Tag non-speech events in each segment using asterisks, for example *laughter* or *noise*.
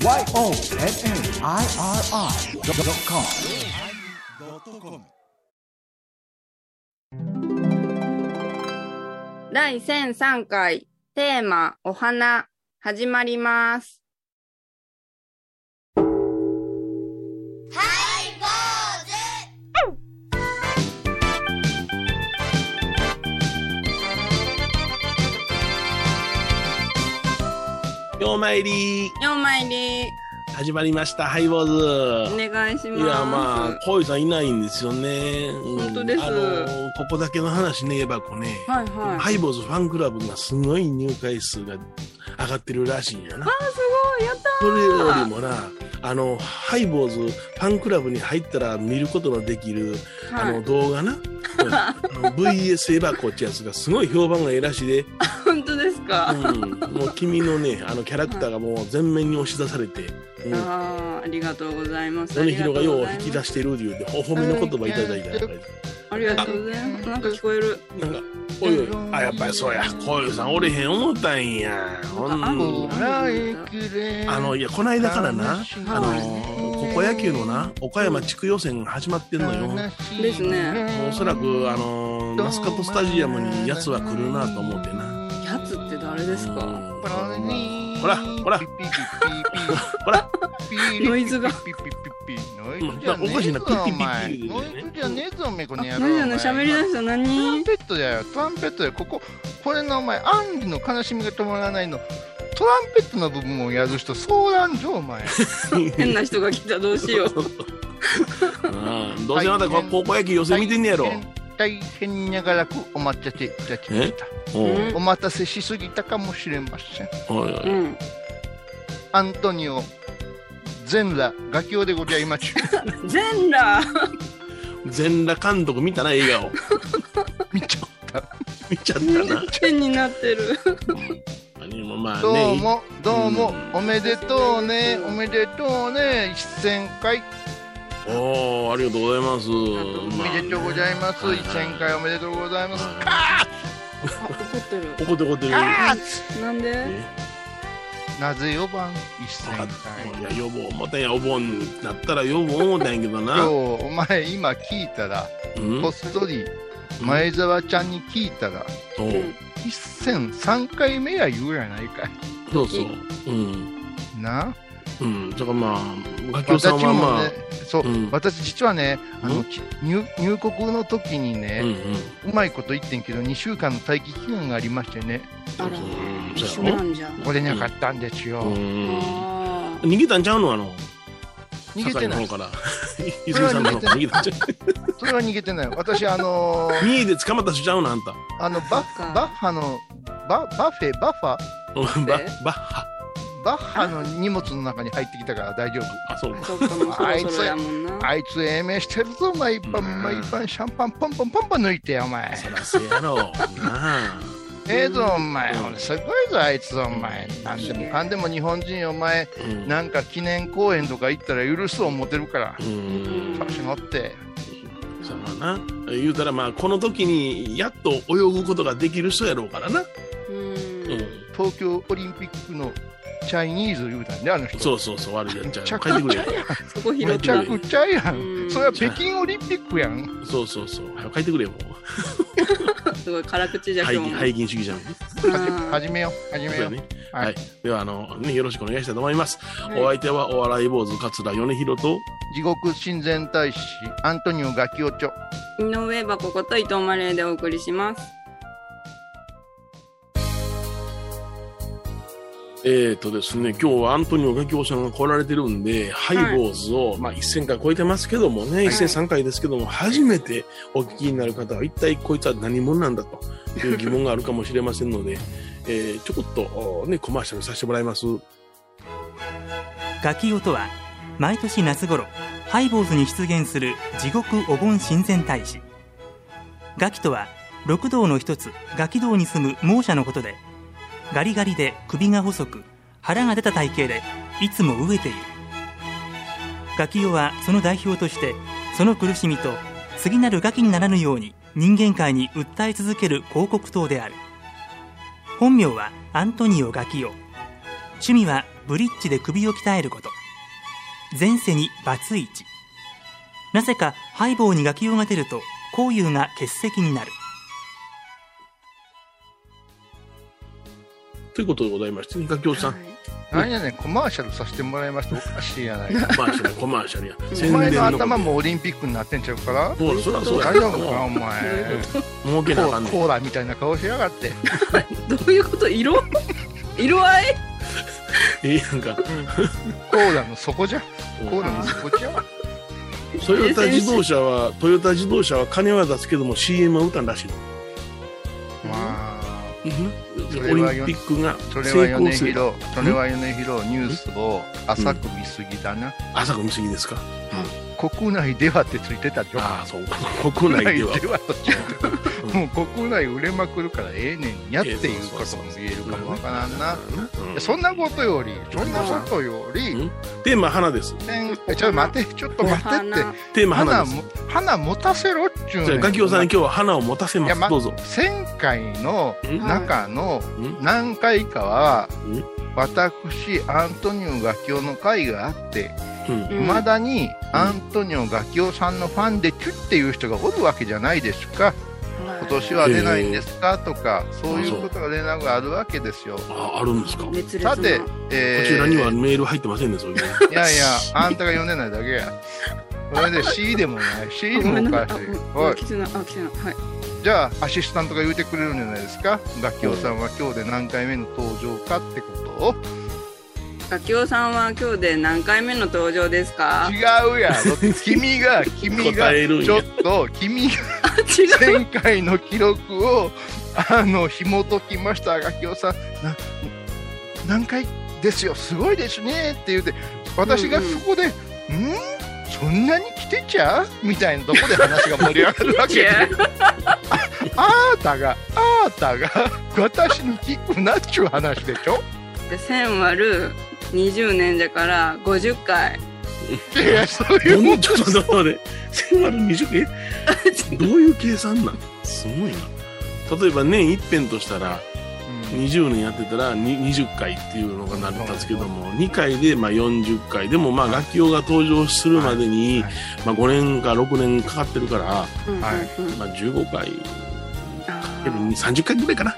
YONNIRI.com 第1003回テーマお花始まります。ようまいり。4枚入始まりました。ハイボーズ。りお願いします。いやまあこういうさんいないんですよね、うん本当です。あのここだけの話ね言えばこうね、はいはい。ハイボーズファンクラブがすごい入会数が上がってるらしいんやな。あすごいやったそれよりもなあのハイボーズファンクラブに入ったら見ることのできる、ーはい。あの動画な、VS エバコってやつがすごい評判がええらしいで、か。うん、もう君のねあのキャラクターがもう全面に押し出されて、うん。あーありがとうございます。米広がよう引き出し。してる言うてお褒めの言葉いただいたやっぱりありがとうございます。なんか聞こえる。なんかおいおい。あやっぱりそうや。こういうさんおれへん思ったんや。ほんあのあのいやこの間からな。あの高校野球のな岡山地区予選が始まってんのよ。ですね。おそらくあのマスカットスタジアムにやつは来るなと思ってなですか？うん。ほらほら。ほら *laughs* ノイズが。おかしいな。ピッピッピッピッノイズじゃねえぞお前この野郎何やねんお前喋りだしたトラン何。ペットだよトランペットだよこここれのお前アンリの悲しみが止まらないのトランペットの部分をやる人相談所お前変な人が来たどうしよう。うんどうせまた高校野球予選見てんねやろ大変長らくお待たせいたしました。おお待たせしすぎたかもしれません。おいおい。うん。アントニオ全裸画狂でございます。*laughs* 全裸。全裸監督見たな映画を。*laughs* 見ちゃった。見ちゃったな。変になってる。まあどうねもどうもうん。おめでとうねおめでとうね。1000回おおありがとうございます。おめでとうございます。はい1000回おめでとうございます。あ怒ってる。怒って怒ってる。あなんで？ねなぜ4番分かっ1000たいや予防思ったんやお盆だったら予防思ったんやけど回今日なお前今聞いたらうん？こっそり前澤ちゃんに聞いたらおう1003回目や言うやないかい。そうそう。うん。な？うん。だからまあガキオさんはまあねそう、うん。私実はねあうん。のき入入国の時にうんね、うん。うまいこと言ってんけど2週間の待機期間がありましてね。あら。そうやろ。なんじゃ。来れなかったんですよ、うん。あ逃げたんちゃうの？あの逃げてない。から。*laughs* 泉さんの方から。逃げたんちゃそれは逃げてない。私あのーう三重で捕まった人ちゃうのあんた。あのバッバッハ。のババフェバッファ？バッハバッハの荷物の中に入ってきたから大丈夫あそうあ。そっかもうそろそろやもんな。あいつ英明してるぞ毎晩うん毎晩シャンパンポンポンポンポン抜いてよお前そらせやろなあええぞお前うん俺すごいぞあいつお前なんでもかんでも日本人お前うんなんか記念公演とか行ったら許す思ってるからうん調子乗ってそうやな言うたらまあこの時にやっと泳ぐことができる人やろうからな、う。うんん、東京オリンピックのチャイニーズ言うたんであの人。そうそうそう悪いやっちゃう。めちゃ帰ってくれ。よそこ拾めったちゃ。くちゃやうん。んそれは北京オリンピックやん。そうそうそう。早く帰ってくれよもう。*laughs* すごい辛口じゃ背今日も。筋背筋主義じゃん。うん始めよう。始めよう。ね。はい。はい、ではあの、ね、よろしくお願いしたいと思います、はい。お相手はお笑い坊主桂米広と地獄親善大使アントニオガキオチョ。井上箱こと伊藤マレーでお送りします。えーとですね、今日はアントニオガキオさんが来られてるんで、ハイボーズを、まあ1000回超えてますけどもね、1003回ですけども、初めてお聞きになる方は、一体こいつは何者なんだという疑問があるかもしれませんので、*laughs* えーちょこっとおね、コマーシャルさせてもらいます。ガキオとは毎年夏頃ハイボーズに出現する地獄お盆親善大使。ガキとは六道の一つガキ道に住む猛者のことでガリガリで首が細く腹が出た体型でいつも飢えている。ガキオはその代表としてその苦しみと次なるガキにならぬように人間界に訴え続ける広告塔である。本名はアントニオ・ガキオ趣味はブリッジで首を鍛えること。前世にバツイチ。なぜかハイボーに楽器用が出ると交友が欠席になる。ということでございまして、ガキオさん、何やねん、コマーシャルさせてもらいました。おかしいやないか。コマーシャル、コマーシャルや。お前の頭もオリンピックになってんちゃうからそうそりゃそうや大丈夫か、お前。儲けなあかんねんコーラみたいな顔しやがって。*laughs* どういうこと？色？色合い？ええなんか、コーラの底じゃ。コーラの底じゃ。トヨタ自動車は、トヨタ自動車は金は出すけども CM は打たんらしいの。まあ、ピックがそ成れは米功する。広、それは米広ニュースを浅く見すぎだな。朝が見過ぎですか？国内ではってついてたでしょ。ああ、そう。*laughs* 国内では。ではもう国内売れまくるからええねんやっていうことも言えるかもわからんな。うんそんなことより、そんなことより、うんテーマ花です。えちょっと待って、ちょっと待ってって。花テーマ花です。花持たせろっちゅうじゃあ、ガキオさんに今日は花を持たせます。どうぞ。前回のうん中のうん何回かはうん、私、アントニオガキオの会があって、うん。うんいまだにアントニオガキオさんのファンでチュっていう人がおるわけじゃないですか。今年は出ないんですかとか、そういうことが連絡があるわけですよ。あ、あるんですか？さて、えーちらにはメール入ってませんね、そうい。いやいや、あんたが読んでないだけや。それで C でもない。C あごめんなもおかしい。おい。じゃあ、アシスタントが言うてくれるんじゃないですか？ガキオさんは今日で何回目の登場かってことを。ガキオさんは今日で何回目の登場ですか？違うやろ。君が、*laughs* 君が、ちょっと、君が。前回の記録を、あの、紐解きました、ガキオさん。な何回ですよ、すごいですねって言うて、私がそこで、ん？そんなに来てちゃう？みたいなとこで話が盛り上がるわけ。であーたが、あーたが、私に聞くなっちゅう話でしょ？で1000割る20年だから50回。いや、そういうもちょっと待って待って。千割る20えどういう計算なん？すごいな。例えば年一遍としたら、20年やってたらに20回っていうのが成り立つけども、2回でまあ40回。でもまあ楽器用が登場するまでに、はいまあ5年か6年かかってるから、まあ15回、あけどー30回ぐらいかな。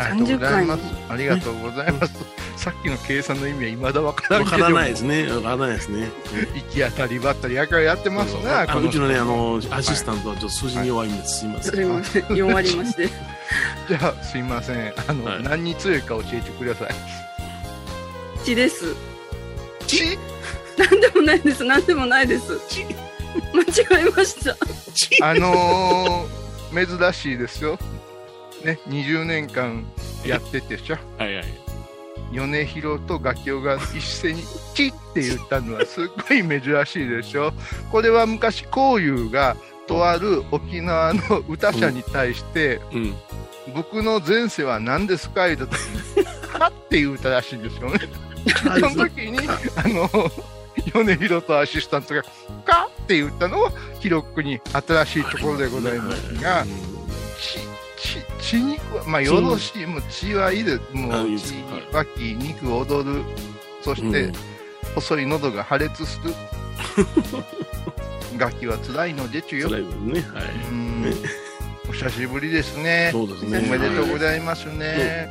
あありがとうございます30。ありがとうございます。さっきの計算の意味は未だわからんけどもわからないですね。わからないですね。行き当たりばったりやからやってますな、こあうちのね、あの、アシスタントはちょっと数字に弱いんです。すいません。すいません。4割増しで。*laughs* じゃあ、すいません。あの、はい何に強いか教えてください。血です。ち、*laughs* なんでもないです。なんでもないです。*laughs* 間違えました。あのー、珍しいですよ。ね、20年間やっててしょ。はいはい。米広とガキオが一斉に「チ」って言ったのはすっごい珍しいでしょこれは昔こうがとある沖縄の歌者に対してうん。「僕の前世は何ですか?」言った時に「か」っていう歌らしいんですよねその時にあの米広とアシスタントが「か」って言ったのは記録に新しいところでございますが血血血肉はまあよろしいもう血はいいですもあいういです血はき肉踊る。そして、うん。細い喉が破裂する。*laughs* 楽器は辛いのでちゅよ。辛いですね。はうい。んお久しぶりですね。そうですね。おめでとうごいざいますね、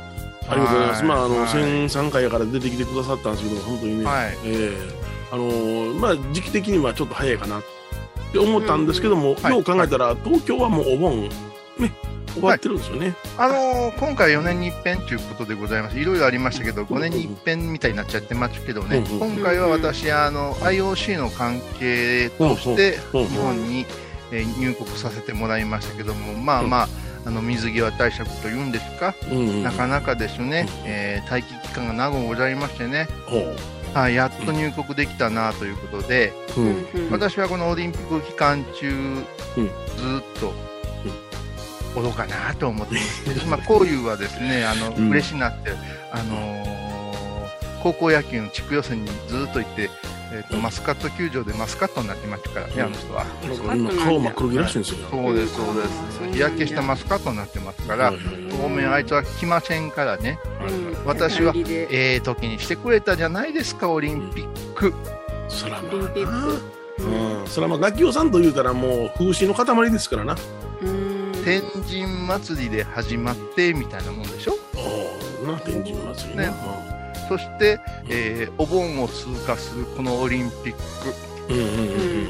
ありがとうございます。まあ、あの、はい。1003回から出てきてくださったんですけど、本当にね、はい。ええ。あのーまあ、時期的にはちょっと早いかなって思ったんですけども、はい。よう考えたら、東京はもうお盆、ね、終わってるんですよね。あのー今回4年に一遍ということでございます。いろいろありましたけど5年に一遍みたいになっちゃってますけどね、うんうん今回は私あの IOC の関係として日本に、えー入国させてもらいましたけどもまあまああの水際対策というんですか、うんうん。なかなかですね、うんえー待機期間が長くございましてね、はい、やっと入国できたなということで、うん。うん。私はこのオリンピック期間中、うん。ずーっと、おろかなと思ってます。まあ、こういうはですね、*laughs* あの、うん嬉しなって、あのー高校野球の地区予選にずーっと行って、えっ、と、マスカット球場でマスカットになってましたからね、うんあの人は。顔真っ黒木らしいんですよ。そうです、そうです。うん日焼けしたマスカットになってますからはい、はい当面あいつは来ませんからね。うん私はええ時にしてくれたじゃないですか、オリンピック。そらまオリンピッあ。うん。そらまあ、楽器をさんと言うたらもう風刺の塊ですからな。うん天神祭りで始まって、みたいなもんでしょ？おおな、天神祭りね。ねそして、えーお盆を通過するこのオリンピック。うんうんうんうんう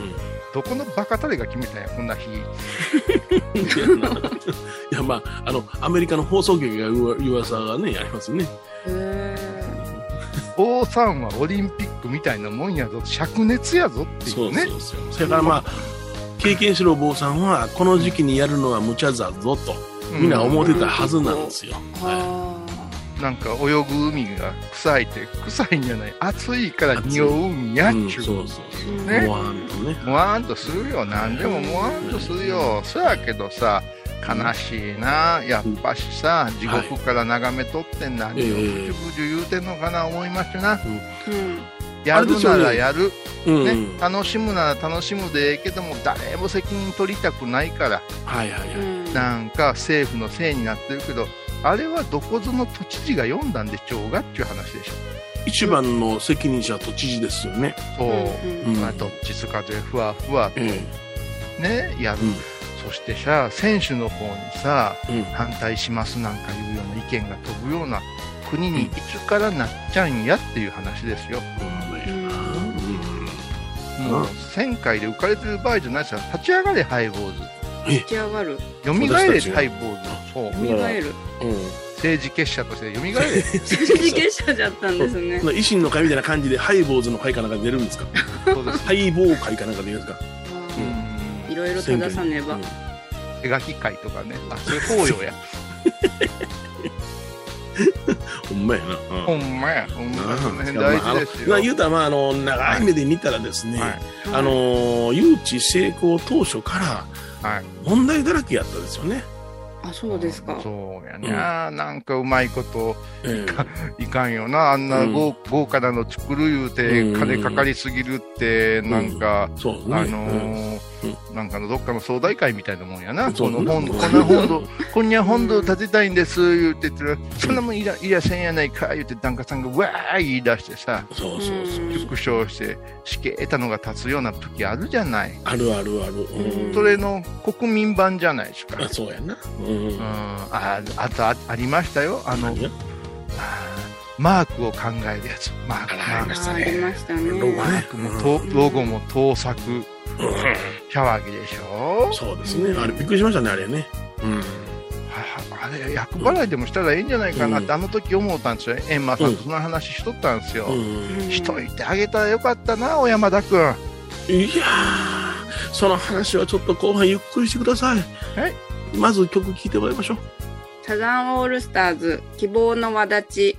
ん。どこのバカタレが決めたんや、こんな日。*laughs* いやまあ、あの、アメリカの放送局が言う噂がね、ありますね。へ坊さんはオリンピックみたいなもんやぞ、灼熱やぞっていそううね。そうそう。それからまあ、経験しろ坊さんは、この時期にやるのは無茶だぞと、みんな思ってたはずなんですよ。ーははなんか泳ぐ海が臭いって、臭いんじゃない、暑いから匂う海やっちゅう。そうそううんそう。ねもわんとね。もわんとするよ。何でももわんとするよ。そやけどさ、悲しいな。やっぱしさ、地獄から眺めとって何をぐじゅぐじゅ言うてんのかな思いましてな。うんやるならやる。うん、ねうん。楽しむなら楽しむでええけども、誰も責任取りたくないから、はいはいはい。うんなんか政府のせいになってるけど、あれはどこぞの都知事が読んだんでしょうがっていう話でしょ。一番の責任者は都知事ですよね。そう。うんうんまあ、どっちつかでふわふわとえね、やる。うんそしてさ、選手の方にさ、えうん。反対しますなんかいうような意見が飛ぶような国にいつからなっちゃうんやっていう話ですよ。もう1000回で浮かれてる場合じゃないですよ。立ち上がれ、ハイボーズ。立ち上がる蘇れ、ハイボーズ。そう。蘇るうん。政治結社として蘇れ。政治結社だったんですね *laughs* 維新の会みたいな感じでハイボーズの会かなんか出るんですか？そうです。ハイボー会かなんか出るんですか？うんいろいろ正さねばうん手書き会とかね。あ、それ法要や。*laughs* *laughs* ほんまやな。うんほんまや。ほんまや。その辺まあ大事ですよ。あの言うたら、まあ、あの、長い目で見たらですね、はいあの、誘致成功当初からはい。問題だらけやったですよね。あそうですかそうやな、なんかうまいことえいかんよな。あんなうん豪,、豪華なの作る言うて、うん金かかりすぎるって、なんか、えそうね。あのーなんかのどっかの総大会みたいなもんやな。そうこの本こんな本土、こんにゃ本土建てたいんです、言ってたら、そんなもんいらいらせんやないか、言って、檀家さんがわー言い出してさ、うんそうそうそう。うん縮小して、しけえたのが立つような時あるじゃない。あるあるある。うんそれの国民版じゃないですか。あそうやな。うんうん、ああとあありましたよ。あの、マークを考えるやつ。マーク、ありましたねあありましたねロゴね。もとロゴも盗作、キャワギでしょ？そうですね。あれびっくりしましたね、あれね。うん。はあれ、厄払いでもしたらいいんじゃないかなって、あの時思ったんですよ。エンマさんとその話しとったんですよ。うんしといてあげたらよかったな、小山田君。いやー、その話はちょっと後半ゆっくりしてください。はい。まず曲聴いてもらいましょう。サザンオールスターズ希望の輪立ち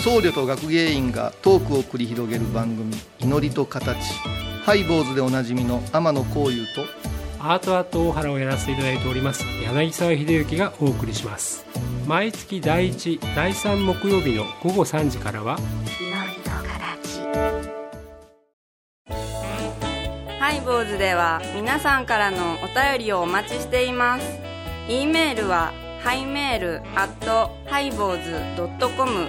僧侶と学芸員がトークを繰り広げる番組「祈りと形」ハイボーズでおなじみの天野幸雄とアートアート大原をやらせていただいております柳沢秀幸がお送りします。毎月第1第3木曜日の午後3時からはハイボーズでは皆さんからのお便りをお待ちしています。e メールはハイメール at ハイボーズ dot com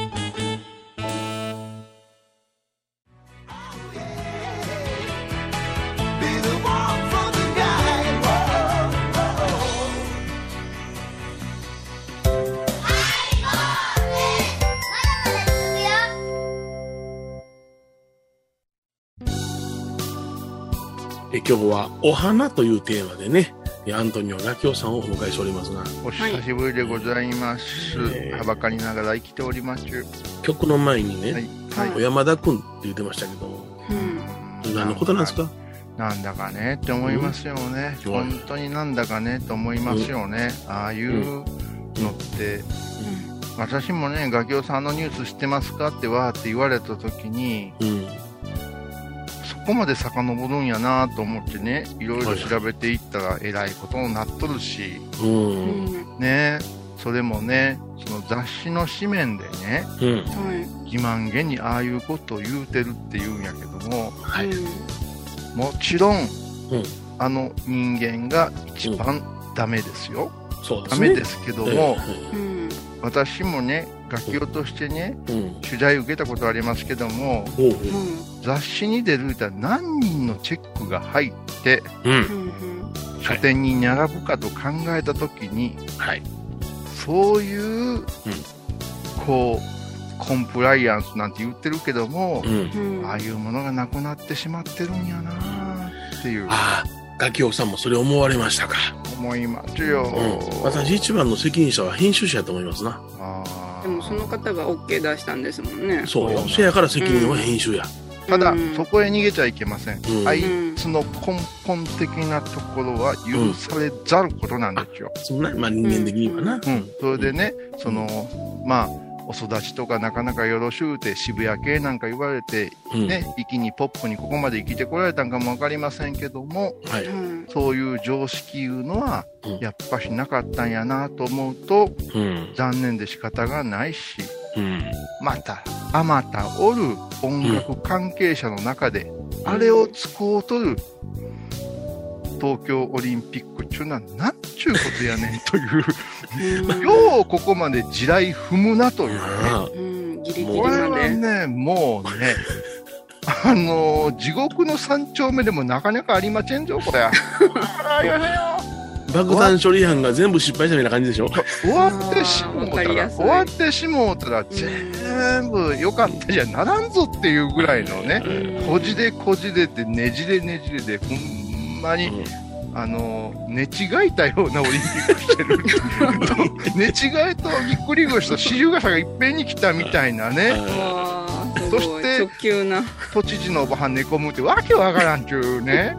え今日はお花というテーマでね、えアントニオガキオさんをお迎えしておりますが、お久しぶりでございます。はい。はばかりながら生きております。曲の前にね、はい。はい。小山田くんって言ってましたけど、うん。何のことなんですか？なんだかねって思いますよね。うん。本当になんだかねと思いますよね。ああいうのって、私もね、ガキオさんのニュース知ってますか？ってわーって言われた時に、うん。そこまで遡るんやなと思ってね、いろいろ調べていったらえらいことになっとるし、う。うんんね、それもね、その雑誌の紙面でね、うん。はい欺瞞げにああいうことを言うてるって言うんやけども、はい。もちろん、うんあの人間が一番ダメですよ。そうですね。ダメですけどえも、えうん私もね、楽器をとしてね、うん。取材受けたことありますけども、ほうほ雑誌に出る歌何人のチェックが入って、う。うん。書店に並ぶかと考えたときに、はい。そういう、こう、コンプライアンスなんて言ってるけどもああいうものがなくなってしまってるんやなっていうガキオさんもそれ思われましたか？思いますよ。うん。私一番の責任者は編集者やと思いますな。でもその方が OK 出したんですもんねそうよ。せやから責任は編集や。ただ、うんそこへ逃げちゃいけません。うんあいつの根本的なところは許されざることなんですよ。そんな、まあ人間的にはな。うん。それでね、その、まあ、お育ちとかなかなかよろしゅうて渋谷系なんか言われて、うん。ね、一気にポップにここまで生きてこられたんかもわかりませんけども、はい。うんそういう常識いうのはうん、やっぱしなかったんやなと思うと、うん。残念で仕方がないし、うん。また、あまたおる音楽関係者の中で、あれを使おうとる東京オリンピックちゅうのはなんちゅうことやねんという、*laughs* ようここまで地雷踏むなというね。あうんギリギリこれはね、もうね、あの地獄の三丁目でもなかなかありませんぞ、これ。爆弾処理班が全部失敗したみたいな感じでしょ。終わってしもうたら、終わってしもうたら、全部良かったじゃならんぞっていうぐらいのね、こじれこじれてねじれねじれで、ほんまに、うんあの、寝違えたようなオリンピックしてる。*laughs* 寝違えとぎっくり腰と四十傘がいっぺんに来たみたいなね、そして直球な都知事のおばはん寝込むってわけわからんちゅうね。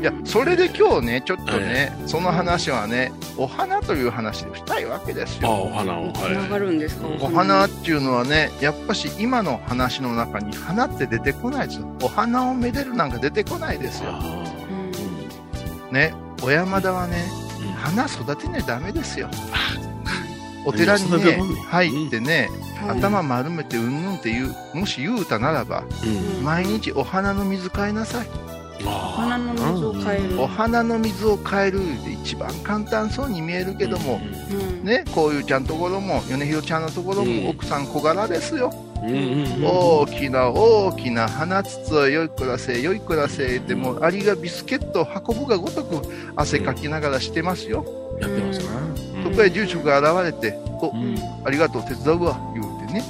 いや、それで今日ね、ちょっとね、その話はね、お花という話でしたいわけですよ。お花を。つながはるんですか？お花っていうのはね、やっぱし今の話の中に花って出てこないですよ。お花をめでるなんか出てこないですい。よ。ね、小山田はね、うん花育てねダメですよ。お寺にね入ってね、はい頭丸めてうんぬんって言う、もし言うたならば、うん。毎日お花の水変えなさい。お花の水を変えるお花の水を変えるで一番簡単そうに見えるけども、うんね、こういうちゃんところも、米広ちゃんのところうんも奥さん小柄ですよ。うんうんうん。大きな大きな花筒をよいくらせ、よいくらせ、でもアリがビスケットを運ぶがごとく汗かきながらしてますよ。やってますな。そこへ住職が現れて、おう、ん。ありがとう、手伝うわ、言うてね。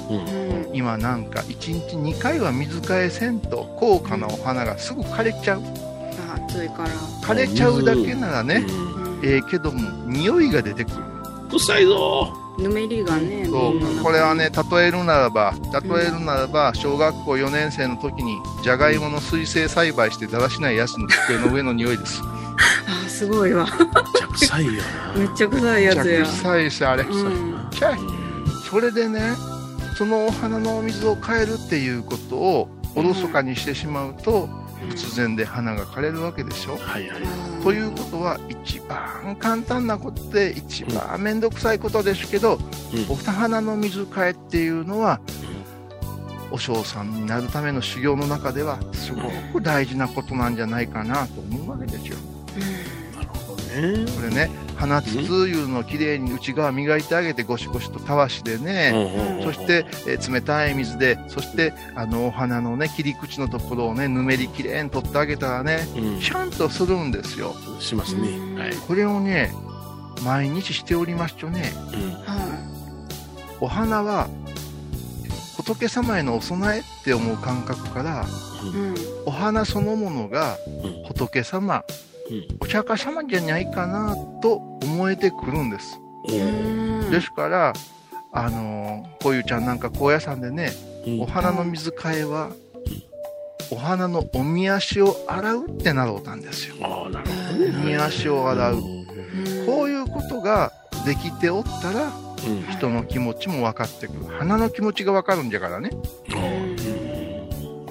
今なんか1日2回は水替えせんと高価なお花がすぐ枯れちゃう。あ暑いから枯れちゃうだけならね、うんええけども、匂いが出てくる。臭いぞ。ぬめりがねそう。これはね、例えるならば、例えるならば、小学校4年生の時に、じゃがいもの水生栽培してだらしないやつの机の上の匂いです。*laughs* あすごいわ。めっちゃ臭いよな。めっちゃ臭いやつや。着臭いし、あれ。うん。ちゃいそれでね、そのお花のお水を変えるっていうことをおろそかにしてしまうと、突然で花が枯れるわけでしょ？はいはい。ということは、一番簡単なことで、一番めんどくさいことですけど、うんお花の水替えっていうのは、お嬢さんになるための修行の中では、すごく大事なことなんじゃないかなと思うわけですよ。これね、花筒いうのをきれいに内側磨いてあげて、ゴシゴシとたわしでね、そして、えー冷たい水で、そして、あの、お花のね、切り口のところをね、ぬめりきれいに取ってあげたらね、うん。シャンとするんですよ。しますね。はい。これをね、毎日しておりますとね、うんはお花は、仏様へのお供えって思う感覚からうん。お花そのものがうん仏様うんお釈迦様じゃないかなと思えてくるんです。ですからあのーこういうちゃんなんか高野山でねうん。お花の水替えはお花のおみ足を洗うってなろうたんですよ。ああ、なるほどね。おみ足を洗う。うん。こういうことができておったらうん。人の気持ちも分かってくる。花の気持ちが分かるんじゃからね。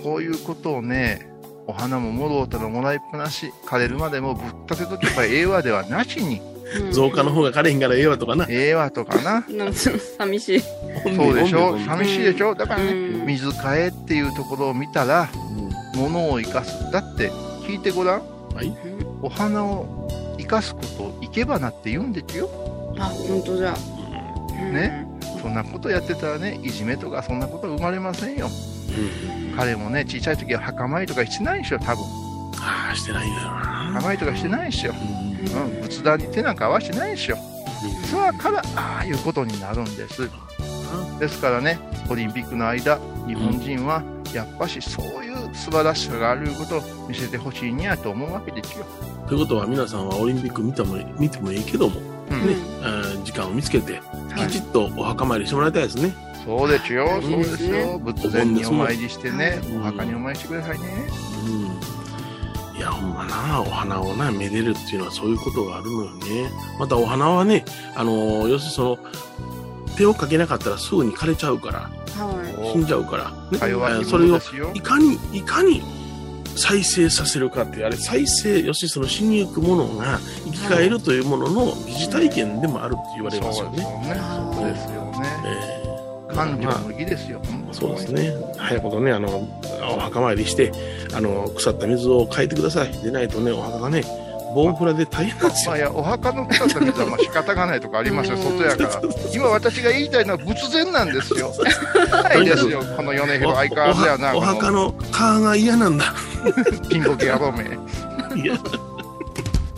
こういうことをねお花ももろうたらもらいっぱなし枯れるまでもぶっ立てとけばええわではなしに。うん。増加の方が枯れへんからええわとかな。ええわとかな。なんか寂しい。そうでしょ？寂しいでしょ？だからねうん。水替えっていうところを見たら物を生かす。だって聞いてごらん。はい。お花を生かすことを生け花って言うんですよ。あ、本当だ。ね。そんなことやってたらねいじめとかそんなことは生まれませんよ彼もね小さい時は墓参りとかしてないでしょ多分。ああ、してないんだよ墓な。参りとかしてないでしょ、うん。うん、仏壇に手なんか合わしてないでしょ。そやからああいうことになるんです。ですからねオリンピックの間日本人はやっぱしそういう素晴らしさがあることを見せてほしいにやと思うわけですよ、ということは皆さんはオリンピック見ても見てもいいけども、うん。時間を見つけて、はい。きちっとお墓参りしてもらいたいですね。そうですよ、うんそうですよ。仏前にお参りしてね、うんお墓にお参りしてくださいね。うん。いや、ほんまな、お花をな、めでるっていうのはそういうことがあるのよね。またお花はね、あのー要するにその、手をかけなかったらすぐに枯れちゃうから、は死んじゃうから、ねそれをい。かに、いかに再生させるかっていう、あれ、再生、要するにその死にゆくものが生き返るというものの疑似体験でもあるって言われますよね。そうですよ感情の儀ですよ。そうですね。早いことね、あの、お墓参りして、あの、腐った水を変えてください。でないとね、お墓がね、ボンフラで大変なんですよ。まあいや、お墓の腐った水はまあ仕方がないとかありますよ、うん外やから。*laughs* 今私が言いたいのは仏前なんですよ。*laughs* ないですよ、この米広相変わらずやな。おお墓の川が嫌なんだ。*laughs* ピンボケ野郎め。いや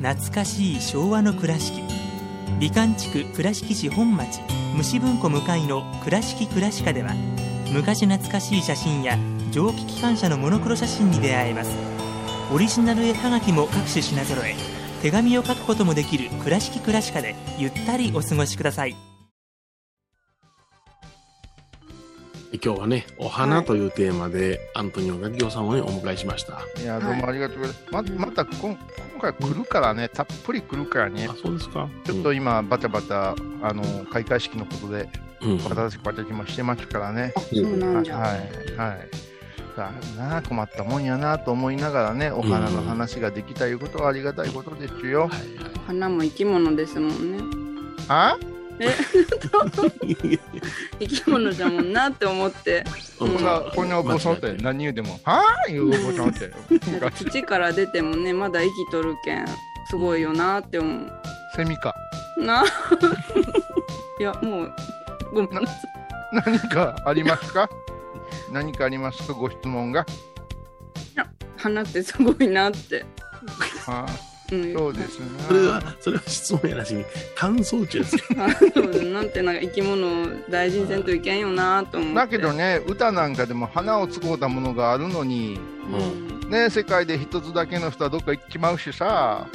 懐かしい昭和の倉敷。美観地区倉敷市本町虫文庫向かいの「倉敷倉歯科」では昔懐かしい写真や蒸気機関車のモノクロ写真に出会えます。オリジナル絵はがきも各種品揃え手紙を書くこともできる「倉敷倉歯科」でゆったりお過ごしください。今日はね、お花というテーマで、アントニオガギオさんをね、お迎えしました。いや、どうもありがとうございます。ままた今今回来るからね、たっぷり来るからねあ、。そうですか。ちょっと今、バタバタ、あの、開会式のことで、うん、私たちもしてますからね。い。あ、そうなんじゃ。はい、はい。だな困ったもんやなと思いながらね、お花の話ができたいうことはありがたいことですよ。花も生き物ですもんね。あ？*laughs* 生き物じゃもんなって思って。うんこんな、こんなお坊さんって何言うでも、はぁ？いうお坊さんって。*laughs* 土から出てもね、まだ生きとるけん、すごいよなって思う。セミか。な。*laughs* いや、もう、ごめんなさい。何かありますか？何かあります？かご質問が。花ってすごいなって。あうん、そうですね。それは、それは質問やなしに、感想中ですよ。*laughs* なんてなんか生き物を大事にせんといけんよなと思って。だけどね、歌なんかでも花を使うたものがあるのに、うん、ね、世界で一つだけの人はどっか行っちまうしさ、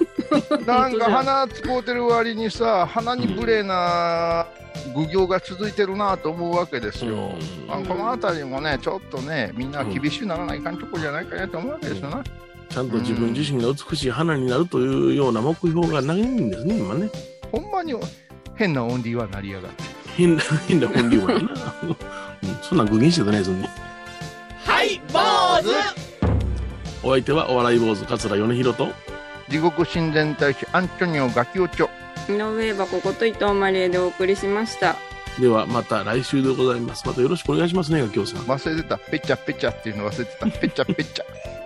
*laughs* なんか花使うてる割にさ、花に無礼な愚行が続いてるなと思うわけですよ。あこの辺りもね、ちょっとね、みんな厳しくならないかんとこじゃないかなと思うわけですよな。ちゃんと自分自身が美しい花になるというような目標がないんですね、今ね。ほんまに変なオンリーは成り上がって。変な、変な本流はやな。うんそんなん具現してたね、そんに。はい坊主お相手はお笑い坊主桂米宏と、地獄親善大使アントニオガキオチョ。井上箱こと伊藤マリエでお送りしました。ではまた来週でございます。またよろしくお願いしますね、ガキオさん。忘れてた。ペチャペチャっていうの忘れてた。ペチャペチャ。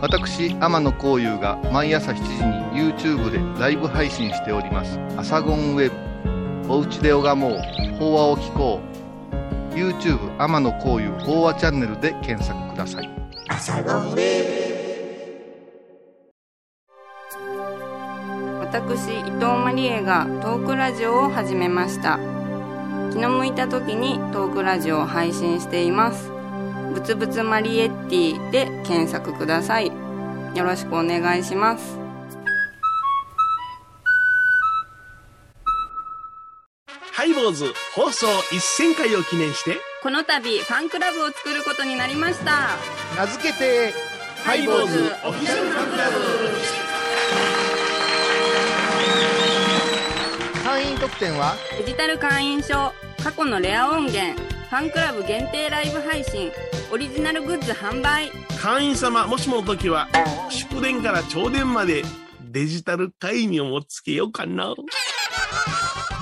私、天野幸雄が毎朝7時に YouTube でライブ配信しております。アサゴンウェブ。おうちで拝もう。法話を聞こう。YouTube 天野幸雄法話チャンネルで検索ください。私伊藤マリエがトークラジオを始めました気の向いた時にトークラジオを配信していますぶつぶつマリエッティで検索くださいよろしくお願いします。ハイボーズ放送1000回を記念して、この度ファンクラブを作ることになりました。名付けて、ハイボーズオフィシャルファンクラブ。会員特典は？デジタル会員証過去のレア音源ファンクラブ限定ライブ配信オリジナルグッズ販売会員様もしもの時は、祝電から朝電までデジタル会員をもつけようかな。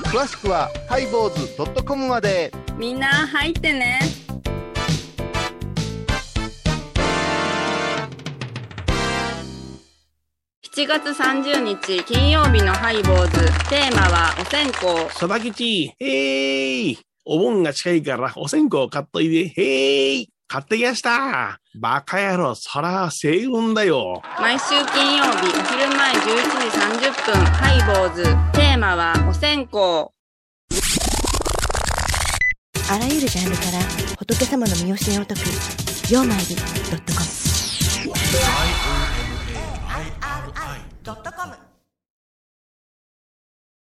詳しくはハイボーズ .com まで。みんな入ってね7月30日金曜日のハイボーズテーマはお線香佐々吉、へーい。お盆が近いからお線香買っといで、へーい。買ってきました。バカ野郎、そら、星雲だよ。毎週金曜日お昼前11時30分ハイボーズテーマはお線香あらゆるジャンルから仏様の身教えを解く「曜マイルドットコム」ドットコム